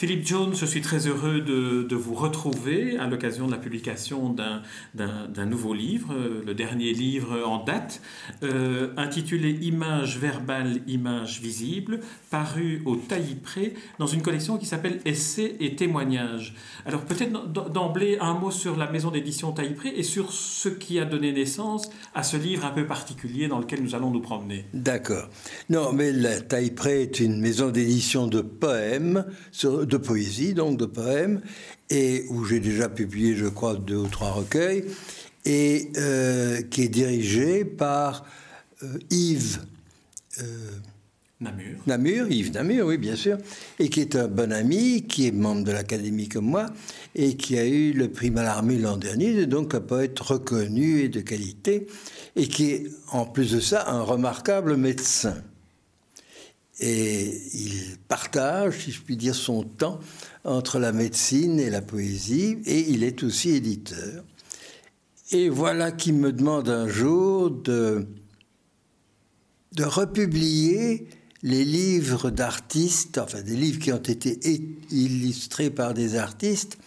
Philippe Jones, je suis très heureux de, vous retrouver à l'occasion de la publication d'un nouveau livre, euh, le dernier livre en date, euh, intitulé Images verbales, images visibles, paru au Taillis-Pré dans une collection qui s'appelle Essais et témoignages. Alors peut-être d'emblée un mot sur la maison d'édition Taillis-Pré et sur ce qui a donné naissance à ce livre un peu particulier dans lequel nous allons nous promener. D'accord. Non, mais la Taillis-Pré est une maison d'édition de poèmes de poésie, donc de poèmes, et où j'ai déjà publié, je crois, deux ou trois recueils, et euh, qui est dirigé par euh, Yves. Euh, Namur. Namur, Yves Namur, oui, bien sûr, et qui est un bon ami, qui est membre de l'Académie comme moi, et qui a eu le prix Mallarmé l'an dernier, donc un poète reconnu et de qualité, et qui est, en plus de ça, un remarquable médecin. Et il partage, si je puis dire, son temps entre la médecine et la poésie, et il est aussi éditeur. Et voilà qu'il me demande un jour de, de republier les livres d'artistes, enfin des livres qui ont été illustrés par des artistes,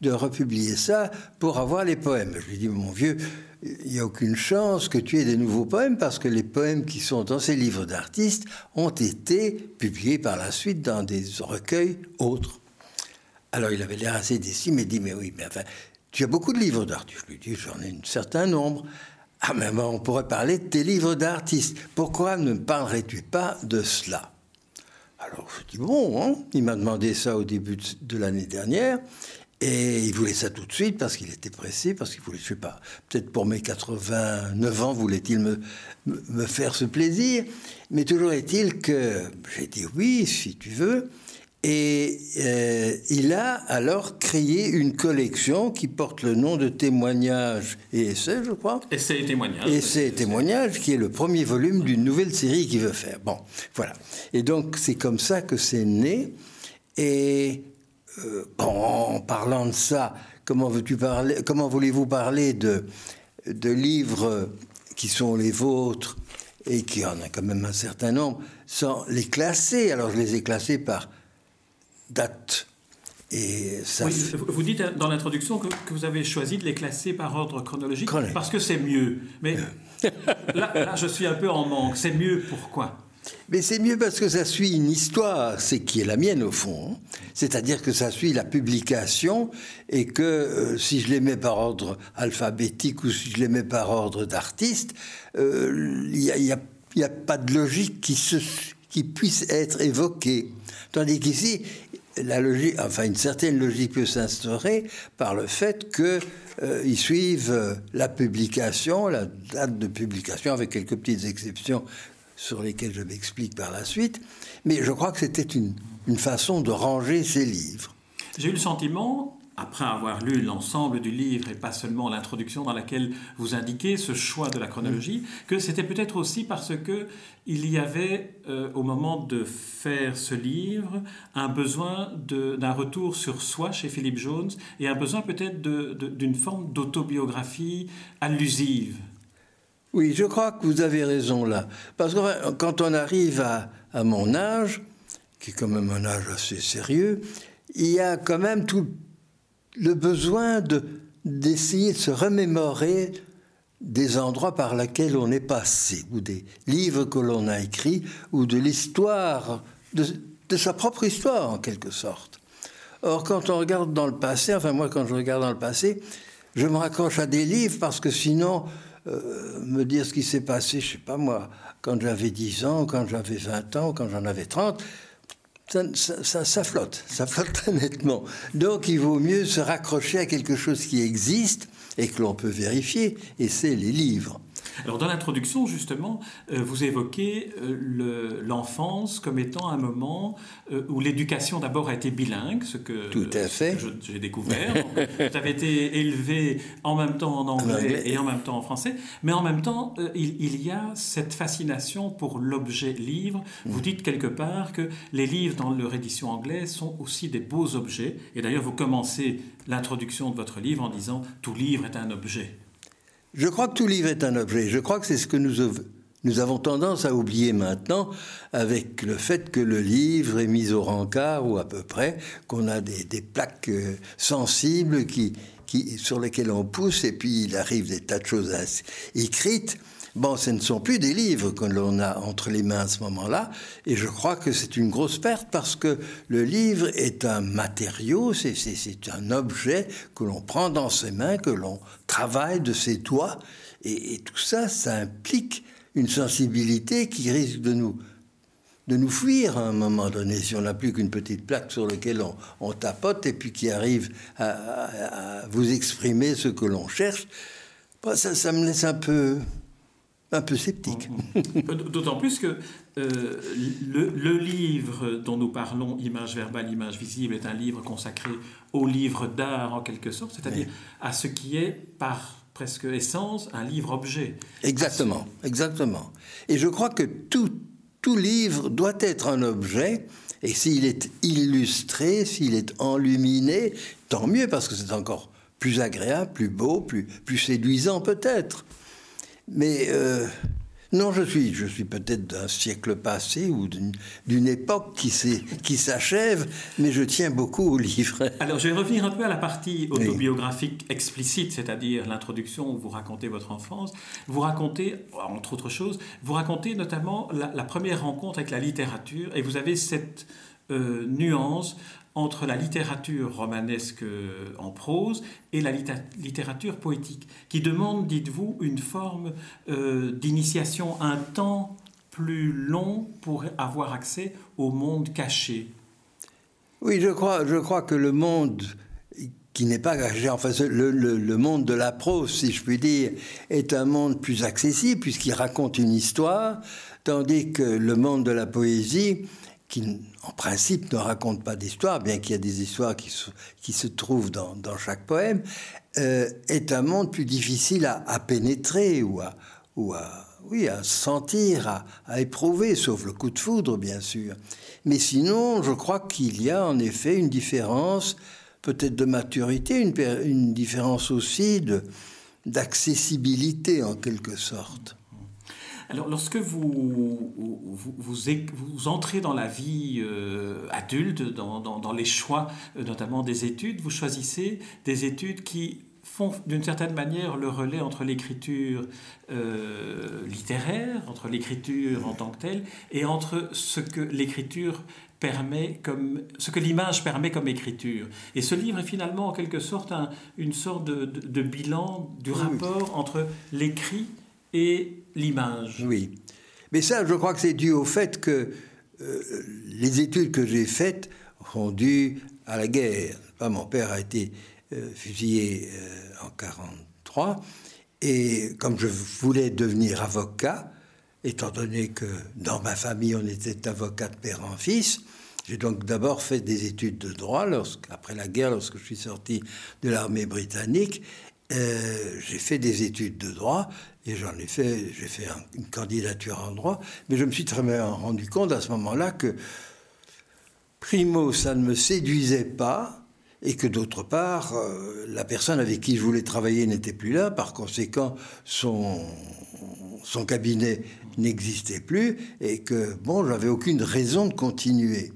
de republier ça pour avoir les poèmes. Je lui dis, mon vieux, il n'y a aucune chance que tu aies des nouveaux poèmes parce que les poèmes qui sont dans ces livres d'artistes ont été publiés par la suite dans des recueils autres. Alors il avait l'air assez déçu, mais dit Mais oui, mais enfin, tu as beaucoup de livres d'artistes. Je lui dis J'en ai un certain nombre. Ah, mais on pourrait parler de tes livres d'artistes. Pourquoi ne parlerais-tu pas de cela? Alors je dis Bon, hein. il m'a demandé ça au début de l'année dernière. Et il voulait ça tout de suite parce qu'il était pressé, parce qu'il voulait, je sais pas, peut-être pour mes 89 ans, voulait-il me, me faire ce plaisir. Mais toujours est-il que j'ai dit oui, si tu veux. Et euh, il a alors créé une collection qui porte le nom de Témoignages et Essais, je crois. Essais et Témoignages. Essais et Témoignages, qui est le premier volume d'une nouvelle série qu'il veut faire. Bon, voilà. Et donc, c'est comme ça que c'est né. Et euh, en parlant de ça, comment, veux-tu parler, comment voulez-vous parler de, de livres qui sont les vôtres et qui en a quand même un certain nombre, sans les classer? Alors je les ai classés par date. Et ça vous dites dans l'introduction que, vous avez choisi de les classer par ordre chronologique parce que c'est mieux. Mais là, je suis un peu en manque. C'est mieux pourquoi? Mais c'est mieux parce que ça suit une histoire, c'est qui est la mienne au fond. C'est-à-dire que ça suit la publication et que euh, si je les mets par ordre alphabétique ou si je les mets par ordre d'artiste, euh, il n'y a, pas de logique qui, se, qui puisse être évoquée. Tandis qu'ici, la logique, enfin une certaine logique peut s'instaurer par le fait que euh, suivent la publication, la date de publication, avec quelques petites exceptions sur lesquels je m'explique par la suite, mais je crois que c'était une, une façon de ranger ces livres. J'ai eu le sentiment, après avoir lu l'ensemble du livre et pas seulement l'introduction dans laquelle vous indiquez ce choix de la chronologie, que c'était peut-être aussi parce que il y avait euh, au moment de faire ce livre un besoin d'un retour sur soi chez Philippe Jones et un besoin peut-être d'une forme d'autobiographie allusive. Oui, je crois que vous avez raison là. Parce que quand on arrive à, mon âge, qui est quand même un âge assez sérieux, il y a quand même tout le besoin de, d'essayer de se remémorer des endroits par lesquels on est passé, ou des livres que l'on a écrits, ou de l'histoire, de sa propre histoire en quelque sorte. Or, quand on regarde dans le passé, enfin moi quand je regarde dans le passé, je me raccroche à des livres parce que sinon, euh, me dire ce qui s'est passé, je sais pas moi, quand j'avais 10 ans, quand j'avais 20 ans, quand j'en avais 30, ça, ça, flotte, ça flotte très nettement. Donc il vaut mieux se raccrocher à quelque chose qui existe et que l'on peut vérifier, et c'est les livres. Alors dans l'introduction, justement, euh, vous évoquez euh, l'enfance comme étant un moment euh, où l'éducation d'abord a été bilingue, ce que, Tout à fait. j'ai découvert. vous avez été élevé en même temps en anglais, et en même temps en français, mais en même temps, il, y a cette fascination pour l'objet livre. Vous mm. dites quelque part que les livres dans leur édition anglaise sont aussi des beaux objets, et d'ailleurs vous commencez l'introduction de votre livre en disant tout livre est un objet. Je crois que tout livre est un objet. Je crois que c'est ce que nous, nous avons tendance à oublier maintenant avec le fait que le livre est mis au rencard ou à peu près, qu'on a des, plaques euh, sensibles sur lesquelles on pousse et puis il arrive des tas de choses écrites. Bon, ce ne sont plus des livres que l'on a entre les mains à ce moment-là, et je crois que c'est une grosse perte parce que le livre est un matériau, c'est un objet que l'on prend dans ses mains, que l'on travaille de ses doigts, et, tout ça, ça implique une sensibilité qui risque de nous de nous fuir à un moment donné si on n'a plus qu'une petite plaque sur laquelle on, tapote et puis qui arrive à, vous exprimer ce que l'on cherche. ça me laisse un peu un peu sceptique. D'autant plus que euh, le, livre dont nous parlons, Image verbale, image visible, est un livre consacré au livre d'art en quelque sorte, c'est-à-dire à ce qui est par presque essence un livre-objet. Exactement, exactement. Et je crois que tout, tout livre doit être un objet, et s'il est illustré, s'il est enluminé, tant mieux, parce que c'est encore plus agréable, plus beau, plus, plus séduisant peut-être. Mais euh, non, je suis, je suis peut-être d'un siècle passé ou d'une époque qui s'achève, mais je tiens beaucoup au livre. Alors, je vais revenir un peu à la partie autobiographique explicite, c'est-à-dire l'introduction où vous racontez votre enfance. Vous racontez, entre autres choses, vous racontez notamment la, première rencontre avec la littérature, et vous avez cette euh, nuance entre la littérature romanesque en prose et la littérature poétique, qui demande, dites-vous, une forme euh, d'initiation, un temps plus long pour avoir accès au monde caché. Oui, je crois, je crois que le monde qui n'est pas caché, enfin le, le, monde de la prose, si je puis dire, est un monde plus accessible puisqu'il raconte une histoire, tandis que le monde de la poésie qui en principe ne raconte pas d'histoire, bien qu'il y ait des histoires qui se, trouvent dans, chaque poème, euh, est un monde plus difficile à, pénétrer ou à, ou à, oui, à sentir, à, à, éprouver, sauf le coup de foudre, bien sûr. Mais sinon, je crois qu'il y a en effet une différence, peut-être de maturité, une, une différence aussi d'accessibilité en quelque sorte. Alors, lorsque vous, vous, entrez dans la vie euh, adulte, dans, les choix, euh, notamment des études, vous choisissez des études qui font d'une certaine manière le relais entre l'écriture euh, littéraire, entre l'écriture en tant que telle, et entre ce que l'écriture permet comme ce que l'image permet comme écriture. Et ce livre est finalement en quelque sorte une sorte de, bilan du rapport entre l'écrit et l'image. Oui. Mais ça, je crois que c'est dû au fait que euh, les études que j'ai faites sont dues à la guerre. Mon père a été euh, fusillé euh, en 1943 et comme je voulais devenir avocat, étant donné que dans ma famille on était avocat de père en fils, j'ai donc d'abord fait des études de droit après la guerre, lorsque je suis sorti de l'armée britannique. J'ai fait des études de droit et j'en ai fait, j'ai fait une candidature en droit, mais je me suis très bien rendu compte à ce moment-là que, primo, ça ne me séduisait pas, et que d'autre part, euh, la personne avec qui je voulais travailler n'était plus là, par conséquent, son, son cabinet n'existait plus, et que, bon, j'avais aucune raison de continuer.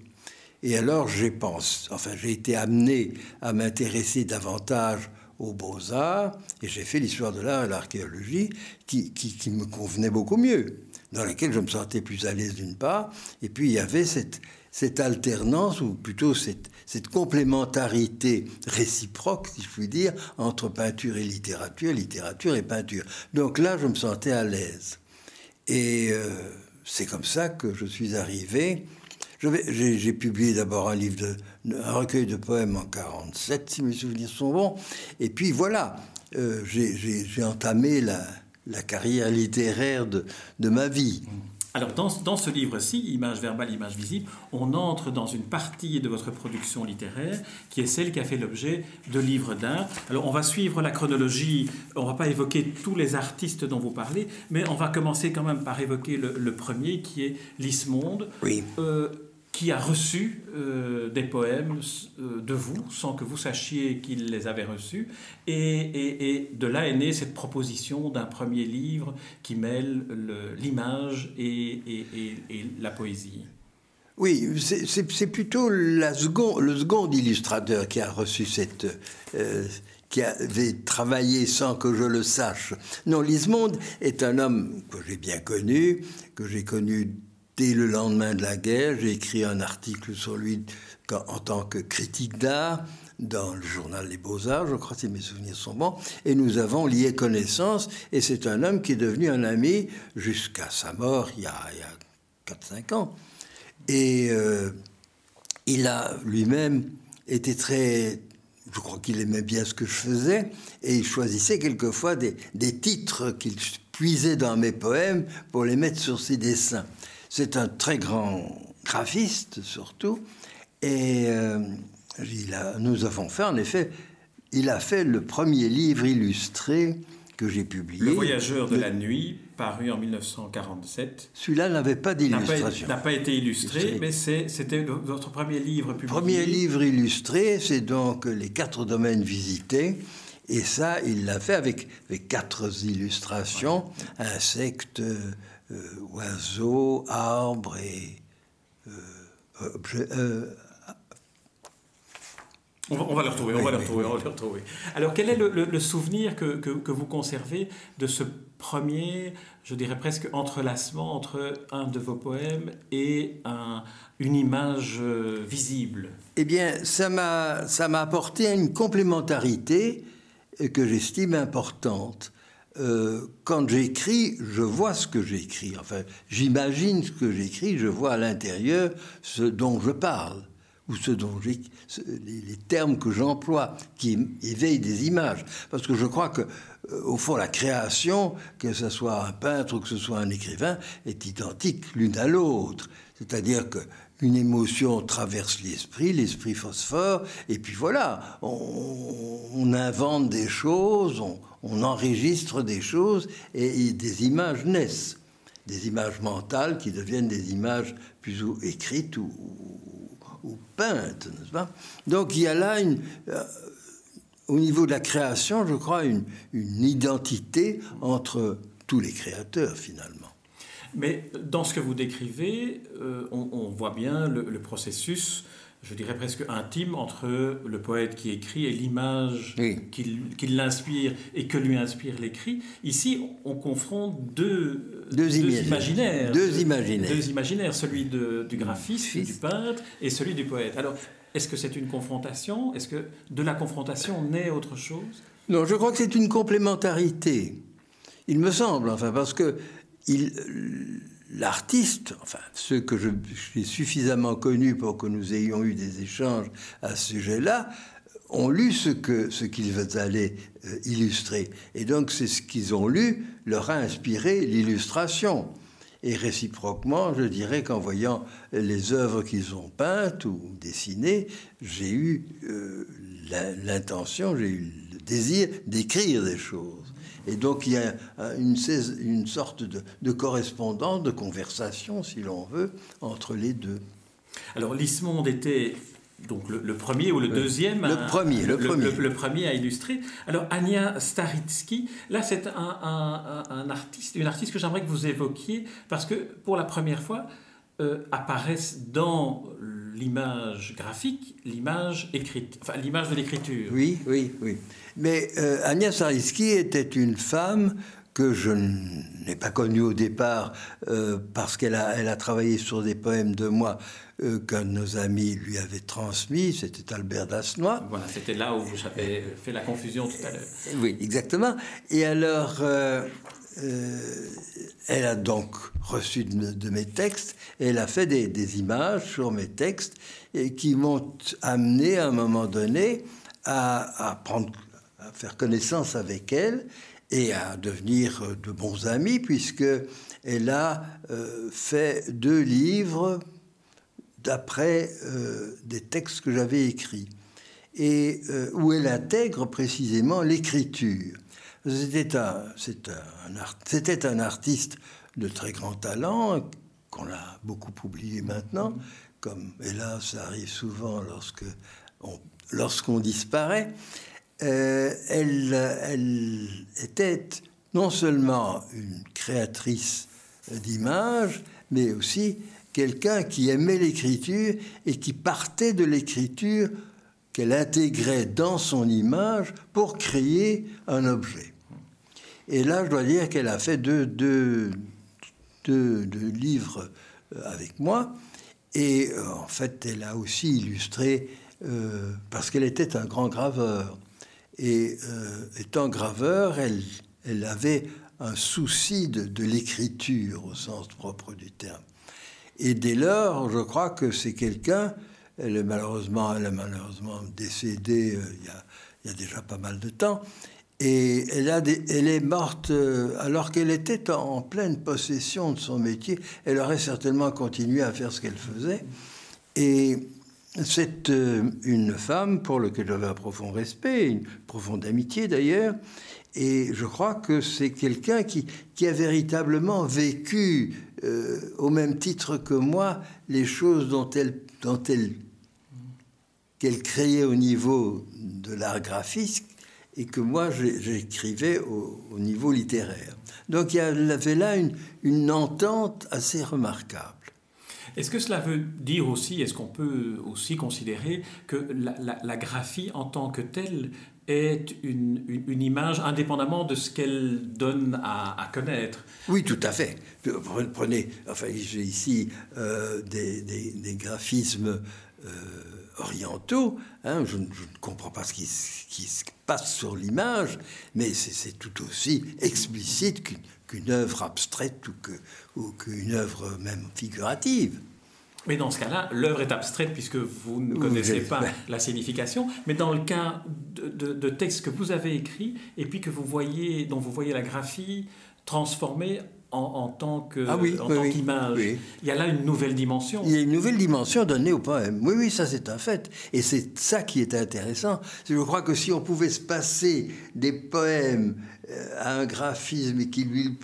Et alors, j'ai pensé, enfin, j'ai été amené à m'intéresser davantage aux beaux-arts, et j'ai fait l'histoire de l'art et l'archéologie qui, qui, me convenait beaucoup mieux, dans laquelle je me sentais plus à l'aise d'une part, et puis il y avait cette, cette alternance, ou plutôt cette, cette complémentarité réciproque, si je puis dire, entre peinture et littérature, littérature et peinture. Donc là, je me sentais à l'aise. Et euh, c'est comme ça que je suis arrivé j'ai publié d'abord un livre, de, un recueil de poèmes en 47, si mes souvenirs sont bons. Et puis voilà, euh, j'ai entamé la, la carrière littéraire de, de ma vie. Alors dans, dans ce livre-ci, Image verbale, image visible, on entre dans une partie de votre production littéraire qui est celle qui a fait l'objet de livres d'art. Alors on va suivre la chronologie, on ne va pas évoquer tous les artistes dont vous parlez, mais on va commencer quand même par évoquer le, le premier qui est Lismonde. Oui. Euh, qui a reçu euh, des poèmes euh, de vous sans que vous sachiez qu'il les avait reçus. Et, de là est née cette proposition d'un premier livre qui mêle l'image et, la poésie. Oui, c'est plutôt le second illustrateur qui a reçu cette... Euh, qui avait travaillé sans que je le sache. Non, Lismonde est un homme que j'ai bien connu, que j'ai connu Dès le lendemain de la guerre, j'ai écrit un article sur lui en tant que critique d'art dans le journal Les Beaux-Arts, je crois si mes souvenirs sont bons, et nous avons lié connaissance, et c'est un homme qui est devenu un ami jusqu'à sa mort il y a, a 4-5 ans. Et euh, il a lui-même été très... Je crois qu'il aimait bien ce que je faisais, et il choisissait quelquefois des, des titres qu'il puisait dans mes poèmes pour les mettre sur ses dessins. C'est un très grand graphiste surtout. Et euh, nous avons fait, en effet, il a fait le premier livre illustré que j'ai publié. Le Voyageur de la nuit, paru en 1947. Celui-là n'avait pas d'illustration. N'a pas, été illustré, mais c'était votre premier livre publié. Premier livre illustré, c'est donc Les quatre domaines visités. Et ça, il l'a fait avec, avec quatre illustrations, insectes, euh, oiseaux, arbres et euh, objets. Euh, on va, le retrouver, on va le retrouver, on va le retrouver. Alors, quel est le, souvenir que, que, vous conservez de ce premier, je dirais presque entrelacement entre un de vos poèmes et un, une image visible? Eh bien, ça m'a apporté une complémentarité que j'estime importante. Euh, quand j'écris, je vois ce que j'écris. Enfin, j'imagine ce que j'écris, je vois à l'intérieur ce dont je parle, ou ce dont les, termes que j'emploie, qui éveillent des images. Parce que je crois que, euh, au fond, la création, que ce soit un peintre ou que ce soit un écrivain, est identique l'une à l'autre. C'est-à-dire que une émotion traverse l'esprit, l'esprit phosphore, et puis voilà, on, invente des choses, on, enregistre des choses, et, des images naissent. Des images mentales qui deviennent des images plus ou écrites ou, peintes, n'est-ce pas? Donc il y a là, euh, au niveau de la création, je crois, une, une identité entre tous les créateurs, finalement. Mais dans ce que vous décrivez, euh, on, voit bien le, processus, je dirais presque intime, entre le poète qui écrit et l'image qui, l'inspire et que lui inspire l'écrit. Ici, on confronte deux, deux, imaginaires. Deux imaginaires. Deux imaginaires, celui du graphiste, du peintre, et celui du poète. Alors, est-ce que c'est une confrontation? Est-ce que de la confrontation naît autre chose? Non, je crois que c'est une complémentarité. Il me semble, enfin, parce que l'artiste, enfin ceux que je, suis suffisamment connus pour que nous ayons eu des échanges à ce sujet-là, ont lu ce que ce qu'ils allaient euh, illustrer. Et donc c'est ce qu'ils ont lu leur a inspiré l'illustration. Et réciproquement, je dirais qu'en voyant les œuvres qu'ils ont peintes ou dessinées, j'ai eu euh, l'intention, j'ai eu le désir d'écrire des choses. Et donc il y a une, une sorte de, de correspondance, de conversation, si l'on veut, entre les deux. Alors Lismonde était donc le, premier ou le deuxième Le premier, le, premier. Le, premier à illustrer. Alors Ania Staritsky, là c'est un, un, artiste, une artiste que j'aimerais que vous évoquiez parce que pour la première fois euh, apparaissent dans l'image graphique l'image écrite, enfin l'image de l'écriture. Oui, oui, oui. Mais euh, Agnès Sariski était une femme que je n'ai pas connue au départ euh, parce qu'elle a, elle a travaillé sur des poèmes de moi euh, qu'un de nos amis lui avait transmis, c'était Albert Dasnois. Voilà, c'était là où j'avais fait la confusion tout à l'heure. Oui, exactement. Et alors, elle a donc reçu de, mes textes et elle a fait des, des, images sur mes textes et qui m'ont amené à un moment donné à, à prendre faire connaissance avec elle et à devenir de bons amis, puisque elle a euh, fait deux livres d'après euh, des textes que j'avais écrits, et euh, où elle intègre précisément l'écriture. C'était un, un, un, artiste de très grand talent, qu'on a beaucoup oublié maintenant, comme hélas ça arrive souvent lorsque lorsqu'on disparaît. Euh, elle, était non seulement une créatrice d'images, mais aussi quelqu'un qui aimait l'écriture et qui partait de l'écriture qu'elle intégrait dans son image pour créer un objet. Et là, je dois dire qu'elle a fait deux, livres euh, avec moi. Et euh, en fait, elle a aussi illustré, parce qu'elle était un grand graveur. Et euh, étant graveur, elle, avait un souci de, l'écriture au sens propre du terme. Et dès lors, je crois que c'est quelqu'un, elle est malheureusement, elle malheureusement décédée euh, il, y a, déjà pas mal de temps, et elle, est morte euh, alors qu'elle était en, pleine possession de son métier. Elle aurait certainement continué à faire ce qu'elle faisait. Et c'est euh, une femme pour laquelle j'avais un profond respect, une profonde amitié d'ailleurs, et je crois que c'est quelqu'un qui, a véritablement vécu, euh, au même titre que moi, les choses dont elle, dont elle qu'elle créait au niveau de l'art graphique et que moi j'écrivais au, niveau littéraire. Donc il y avait là une, une entente assez remarquable. Est-ce que cela veut dire aussi, est-ce qu'on peut aussi considérer que la, graphie en tant que telle est une, image indépendamment de ce qu'elle donne à, connaître? Oui, tout à fait. Prenez, enfin, j'ai ici euh, des, graphismes euh, orientaux. Hein, je, ne comprends pas ce qui, se passe sur l'image, mais c'est tout aussi explicite qu'une œuvre abstraite ou qu'une œuvre même figurative. Mais dans ce cas-là, l'œuvre est abstraite puisque vous ne connaissez pas la signification. Mais dans le cas de, de, textes que vous avez écrits et puis que vous voyez, dont vous voyez la graphie transformée en, tant ah qu'image, il y a là une nouvelle dimension. Il y a une nouvelle dimension donnée au poème. Oui, oui, ça c'est un fait. Et c'est ça qui est intéressant. Je crois que si on pouvait se passer des poèmes euh, à un graphisme qui lui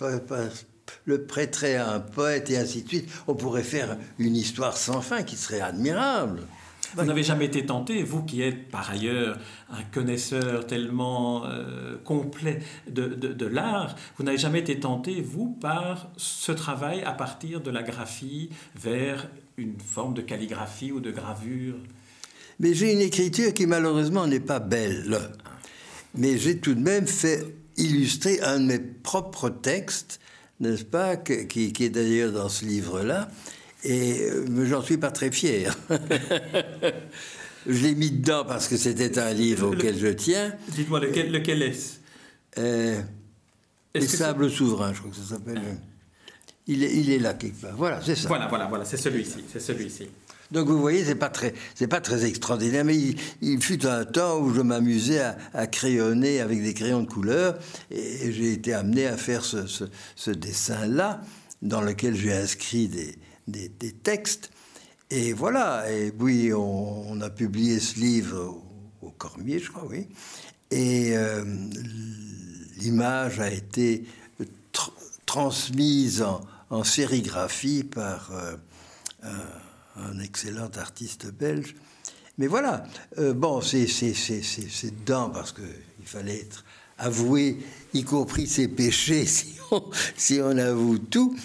le prêterait à un poète et ainsi de suite, on pourrait faire une histoire sans fin qui serait admirable. Vous n'avez jamais été tenté, vous qui êtes par ailleurs un connaisseur tellement euh, complet de, de, l'art, vous n'avez jamais été tenté, vous, par ce travail à partir de la graphie vers une forme de calligraphie ou de gravure? Mais j'ai une écriture qui malheureusement n'est pas belle. Mais j'ai tout de même fait illustrer un de mes propres textes n'est-ce pas, qui, est d'ailleurs dans ce livre-là, et euh, j'en suis pas très fier. je l'ai mis dedans parce que c'était un livre auquel je tiens. Dites-moi, lequel, lequel est-ce? Euh, Les Sables Souverains, je crois que ça s'appelle. Il est, il est là quelque part. Voilà, c'est ça. Voilà, voilà, voilà, c'est celui-ci, c'est celui-ci. Donc vous voyez, c'est pas très, c'est pas très extraordinaire, mais il, fut un temps où je m'amusais à, crayonner avec des crayons de couleur, et, j'ai été amené à faire ce, dessin-là, dans lequel j'ai inscrit des, textes. Et voilà, et puis on, a publié ce livre au, Cormier, je crois, oui. Et euh, l'image a été transmise en, sérigraphie par euh, un excellent artiste belge. Mais voilà, euh, bon, c'est dedans parce qu'il fallait être avoué, y compris ses péchés, si on avoue tout.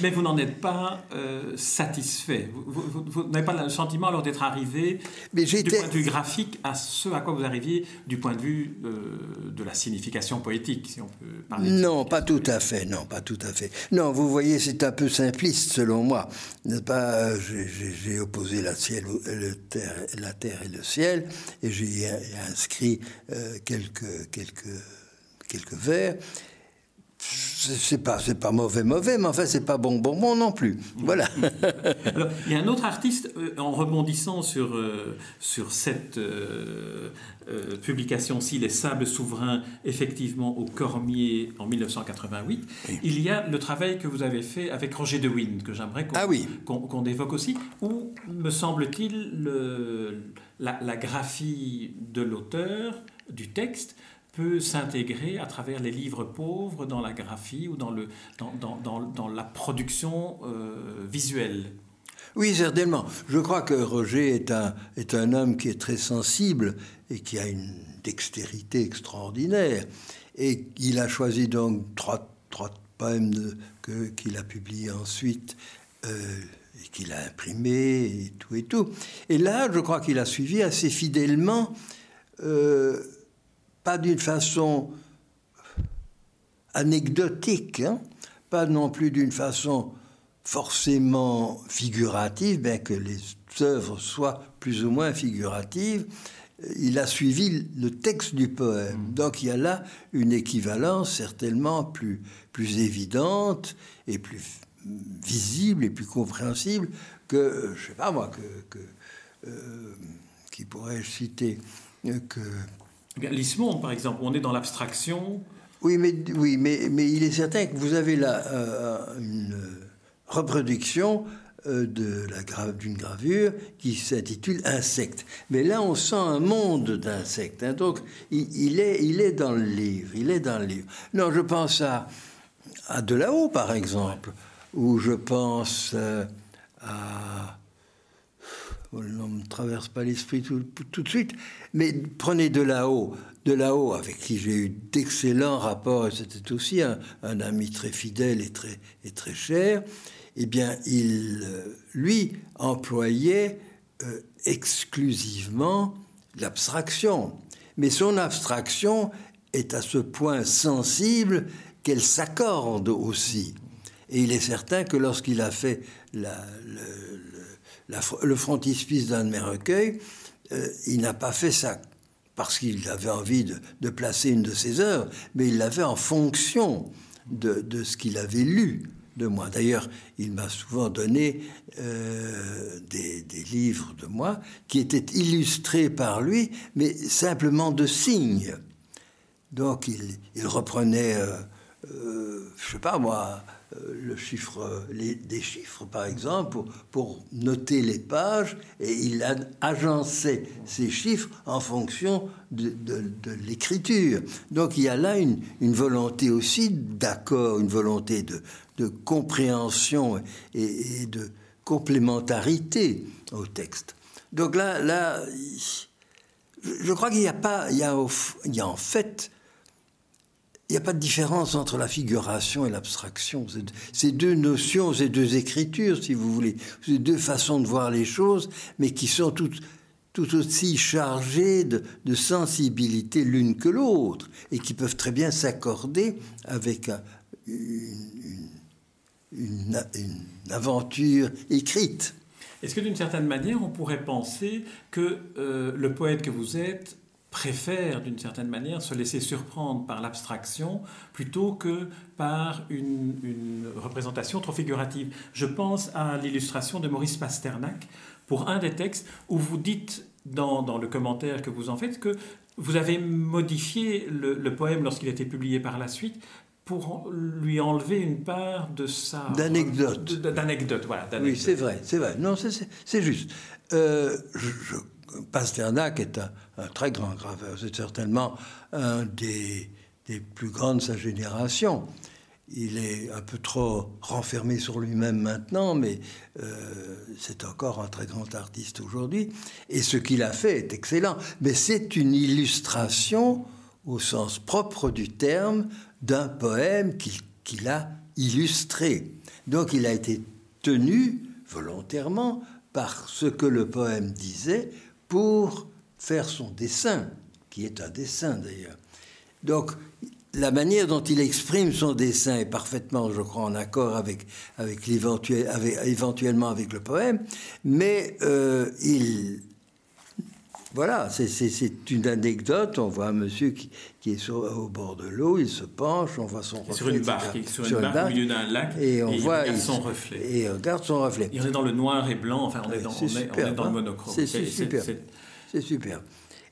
Mais vous n'en êtes pas euh, satisfait. Vous, n'avez pas le sentiment alors d'être arrivé du point de vue graphique à ce à quoi vous arriviez du point de vue euh, de la signification poétique, si on peut parler. Non, pas tout à fait. Non, pas tout à fait. Non, vous voyez, c'est un peu simpliste selon moi. Pas? J'ai opposé la, ciel, le terre, la terre et le ciel, et j'ai inscrit euh, quelques quelques quelques vers c'est pas c'est pas mauvais mauvais mais enfin c'est pas bon bon bon non plus. Voilà. Alors, il y a un autre artiste euh, en rebondissant sur euh, sur cette euh, publication-ci les sables souverains effectivement au Cormier en 1988 il y a le travail que vous avez fait avec Roger de Wind que j'aimerais qu'on Ah oui. qu'on qu'on évoque aussi. Où me semble-t-il le- la, la graphie de l'auteur du texte peut s'intégrer à travers les livres pauvres dans la graphie ou dans, le, dans, dans, dans, la production euh, visuelle. Oui, certainement. Je crois que Roger est un, est un homme qui est très sensible et qui a une dextérité extraordinaire. Et il a choisi donc trois, trois poèmes qu'il a publiés ensuite euh, et qu'il a imprimés et tout et tout. Et là, je crois qu'il a suivi assez fidèlement, euh, pas d'une façon anecdotique, hein, pas non plus d'une façon forcément figurative, bien que les œuvres soient plus ou moins figuratives, il a suivi le texte du poème. Donc il y a là une équivalence certainement plus, plus évidente et plus visible et plus compréhensible que, je sais pas moi, que, que euh, qui pourrais-je citer euh, que Bien, Lismonde, par exemple, on est dans l'abstraction. oui, mais, oui mais, mais il est certain que vous avez là euh, une reproduction euh, d'une gravure qui s'intitule Insectes. Mais là, on sent un monde d'insectes. hein. donc, il, est, il est dans le livre. Il est dans le livre. Non, je pense à, à De là-haut, par exemple, ou je pense euh, à ne me traverse pas l'esprit tout, de suite. Mais prenez de là-haut, de là-haut, avec qui j'ai eu d'excellents rapports, et c'était aussi un, ami très fidèle et très, et très cher. Eh bien, il, euh, lui, employait euh, exclusivement l'abstraction. Mais son abstraction est à ce point sensible qu'elle s'accorde aussi. Et il est certain que lorsqu'il a fait la- le frontispice d'un de mes recueils, euh, il n'a pas fait ça parce qu'il avait envie de, placer une de ses œuvres, mais il l'a fait en fonction de, ce qu'il avait lu de moi. D'ailleurs, il m'a souvent donné euh, des, livres de moi qui étaient illustrés par lui, mais simplement de signes. Donc il, reprenait, euh, euh, je sais pas moi, le chiffre, euh, des chiffres par exemple, pour, noter les pages, et il a agençait ces chiffres en fonction de, l'écriture. Donc il y a là une, volonté aussi d'accord, une volonté de, compréhension et, de complémentarité au texte. Donc là, là, je, crois qu'il n'y a pas, il y a en fait il n'y a pas de différence entre la figuration et l'abstraction. C'est- deux notions, c'est deux écritures, si vous voulez. C'est deux façons de voir les choses, mais qui sont toutes, tout aussi chargées de, sensibilité l'une que l'autre, et qui peuvent très bien s'accorder avec un- une, une- une- une aventure écrite. Est-ce que d'une certaine manière, on pourrait penser que euh, le poète que vous êtes préfère d'une certaine manière se laisser surprendre par l'abstraction plutôt que par une, une représentation trop figurative Je pense à l'illustration de Maurice Pasternak pour un des textes où vous dites dans, dans le commentaire que vous en faites que vous avez modifié le, le poème lorsqu'il a été publié par la suite pour lui enlever une part de sa... D'anecdote. D'anecdote, voilà. Oui, c'est vrai, c'est vrai. Non, c'est- juste. Euh, je, je- Pasternak est un, très grand graveur. C'est certainement un des, des plus grands de sa génération. Il est un peu trop renfermé sur lui-même maintenant, mais euh, c'est encore un très grand artiste aujourd'hui. Et ce qu'il a fait est excellent. Mais c'est une illustration, au sens propre du terme, d'un poème qu'il a illustré. Donc il a été tenu volontairement par ce que le poème disait pour faire son dessin, qui est un dessin d'ailleurs. Donc la manière dont il exprime son dessin est parfaitement, je crois, en accord avec, avec éventuellement avec le poème, mais euh, il, voilà, c'est une anecdote. On voit un monsieur qui, qui est au bord de l'eau, il se penche, on voit son reflet. Sur une barque, sur, une, barque, au milieu d'un lac, et on voit il regarde son reflet. Et on regarde son reflet. Il est dans le noir et blanc, enfin on est dans, on est, on est dans le hein. monochrome. C'est super. C'est super.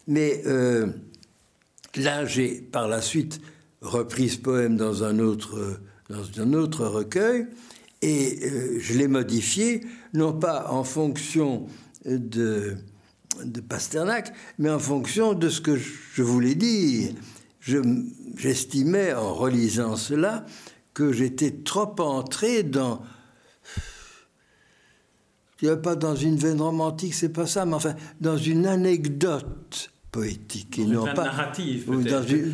Mais euh, là, j'ai par la suite repris ce poème dans un autre, dans un autre recueil et euh, je l'ai modifié, non pas en fonction de de Pasternak, mais en fonction de ce que je voulais dire. J'estimais, en relisant cela, que j'étais trop entré dans. Je pas dans une veine romantique, c'est pas ça, mais enfin, dans une anecdote poétique et non pas narrative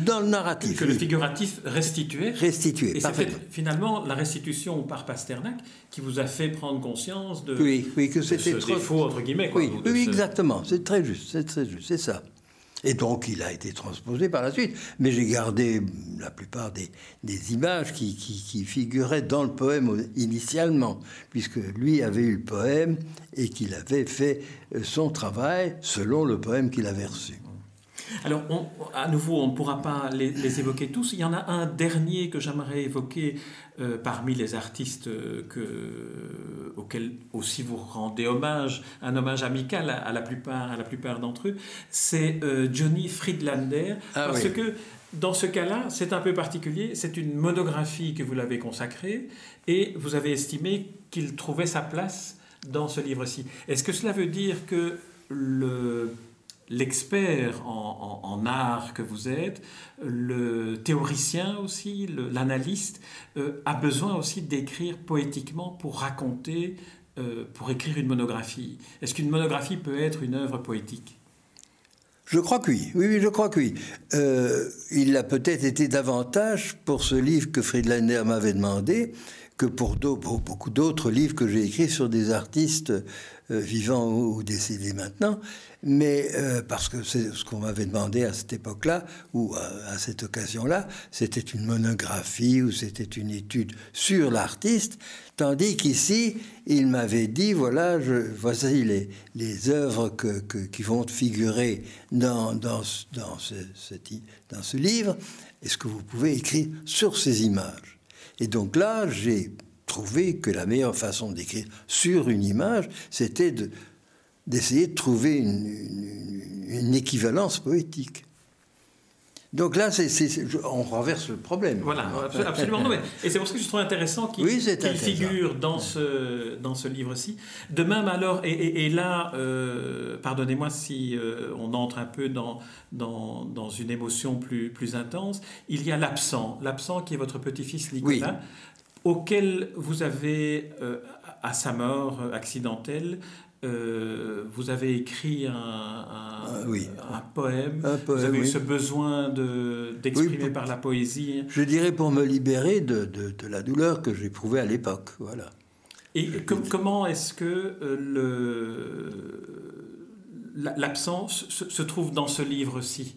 dans, le narratif que le figuratif restituait. Restitué et c'est finalement la restitution par Pasternak qui vous a fait prendre conscience de oui oui que c'était trop défaut entre guillemets oui, oui exactement. C'est très juste c'est très juste c'est ça. Et donc il a été transposé par la suite. Mais j'ai gardé la plupart des, des images qui, qui, qui, figuraient dans le poème initialement puisque lui avait eu le poème et qu'il avait fait euh, son travail selon le poème qu'il avait reçu alors, à nouveau, on ne pourra pas les, évoquer tous. Il y en a un dernier que j'aimerais évoquer euh, parmi les artistes que, auxquels aussi vous rendez hommage, un hommage amical à, la plupart, à la plupart d'entre eux. C'est euh, Johnny Friedlander, ah parce que dans ce cas-là, c'est un peu particulier. C'est une monographie que vous l'avez consacrée et vous avez estimé qu'il trouvait sa place dans ce livre-ci. Est-ce que cela veut dire que le l'expert en, art que vous êtes, le théoricien aussi, l'analyste, euh, a besoin aussi d'écrire poétiquement pour raconter, euh, pour écrire une monographie. Est-ce qu'une monographie peut être une œuvre poétique? Je crois que oui. Oui, je crois que oui. Euh, il a peut-être été davantage pour ce livre que Friedlander m'avait demandé que pour beaucoup d'autres livres que j'ai écrits sur des artistes vivants ou décédés maintenant. Mais euh, parce que c'est ce qu'on m'avait demandé à cette époque-là, ou à, cette occasion-là, c'était une monographie ou c'était une étude sur l'artiste, tandis qu'ici, il m'avait dit, voilà, je, voici les, œuvres qui vont figurer dans, ce, dans ce livre, est-ce que vous pouvez écrire sur ces images? Et donc là, j'ai trouvé que la meilleure façon d'écrire sur une image, c'était de d'essayer de trouver une, équivalence poétique. Donc là, on renverse le problème. Voilà, absolument. Et c'est pour ça que je trouve intéressant qu'il, figure dans ce, dans ce livre-ci. De même, alors, et, là, euh, pardonnez-moi si euh, on entre un peu dans, dans, dans, une émotion plus, plus intense, il y a l'absent. L'absent qui est votre petit-fils Nicolas, auquel vous avez, euh, à sa mort accidentelle, euh, vous avez écrit un, un, ah, poème. Vous avez eu ce besoin d'exprimer par la poésie. Je dirais pour me libérer de, de, la douleur que j'éprouvais à l'époque. Voilà. Et comment est-ce que euh, l'absence se, trouve dans ce livre-ci?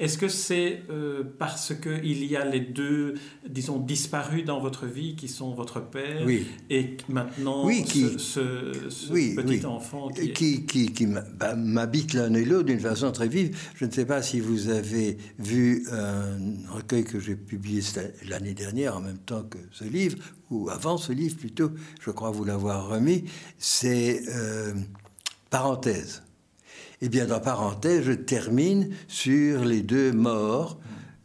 Est-ce que c'est euh, parce qu'il y a les deux, disons, disparus dans votre vie qui sont votre père et maintenant ce, petit enfant qui, qui, bah, m'habite l'un et l'autre d'une façon très vive. Je ne sais pas si vous avez vu un recueil que j'ai publié l'année dernière en même temps que ce livre, ou avant ce livre plutôt, je crois vous l'avoir remis, c'est euh, Parenthèse. Eh bien, dans parenthèse, je termine sur les deux morts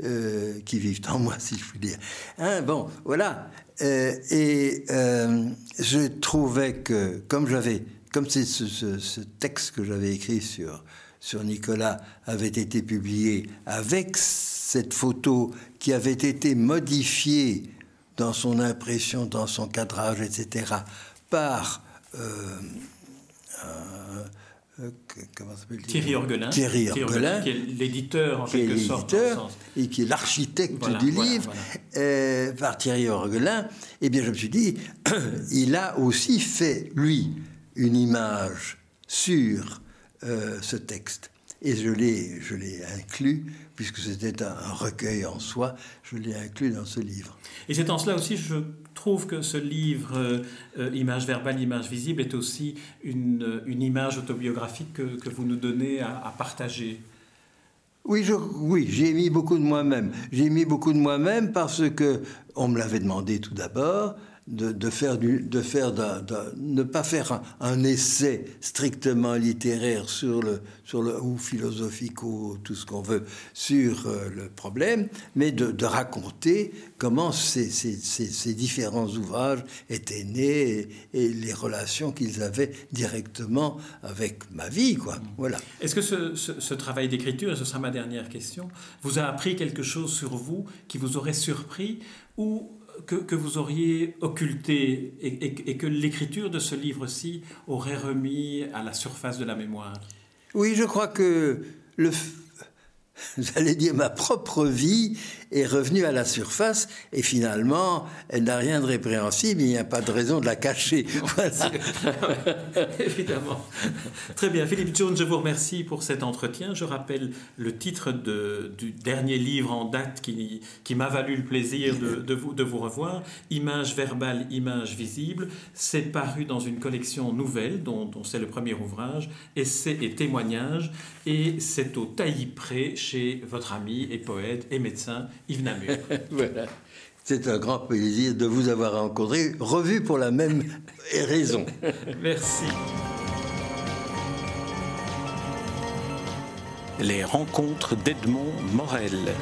euh, qui vivent en moi, si je puis dire. Hein, bon, voilà. Euh, et euh, je trouvais que, comme j'avais, comme ce, texte que j'avais écrit sur sur Nicolas avait été publié avec cette photo qui avait été modifiée dans son impression, dans son cadrage, etc., par comment s'appelle Thierry Orgelin. Thierry Orgelin, qui est l'éditeur en quelque sorte. Et qui est l'architecte du livre, euh, par Thierry Orgelin. Eh bien, je me suis dit, il a aussi fait, lui, une image sur euh, ce texte. Et je l'ai, je l'ai inclus, puisque c'était un, recueil en soi, je l'ai inclus dans ce livre. Et c'est en cela aussi, je trouve que ce livre, euh, euh, Image verbale, image visible, est aussi une, une image autobiographique que, que, vous nous donnez à, à partager. Oui, je, oui, j'ai mis beaucoup de moi-même. J'ai mis beaucoup de moi-même parce que on me l'avait demandé tout d'abord de, faire de faire ne pas faire un, essai strictement littéraire sur le, sur le ou philosophique ou tout ce qu'on veut sur euh, le problème, mais de, raconter comment ces, ces, ces, différents ouvrages étaient nés et, les relations qu'ils avaient directement avec ma vie, quoi. Voilà. Est-ce que ce, ce, ce travail d'écriture, et ce sera ma dernière question, vous a appris quelque chose sur vous qui vous aurait surpris ou que, vous auriez occulté et, que l'écriture de ce livre-ci aurait remis à la surface de la mémoire? Oui, je crois que le, j'allais dire, ma propre vie est revenue à la surface et finalement, elle n'a rien de répréhensible, il n'y a pas de raison de la cacher. Évidemment. Très bien. Philippe Jones, je vous remercie pour cet entretien. Je rappelle le titre de, du dernier livre en date qui, qui m'a valu le plaisir de, de, vous, de vous revoir. Image verbale, image visible. C'est paru dans une collection nouvelle dont, dont c'est le premier ouvrage, Essais et témoignages. Et c'est au taillis près chez votre ami et poète et médecin Yves Namur. voilà. C'est un grand plaisir de vous avoir rencontré, revu pour la même raison. Merci. Les rencontres d'Edmond Morel.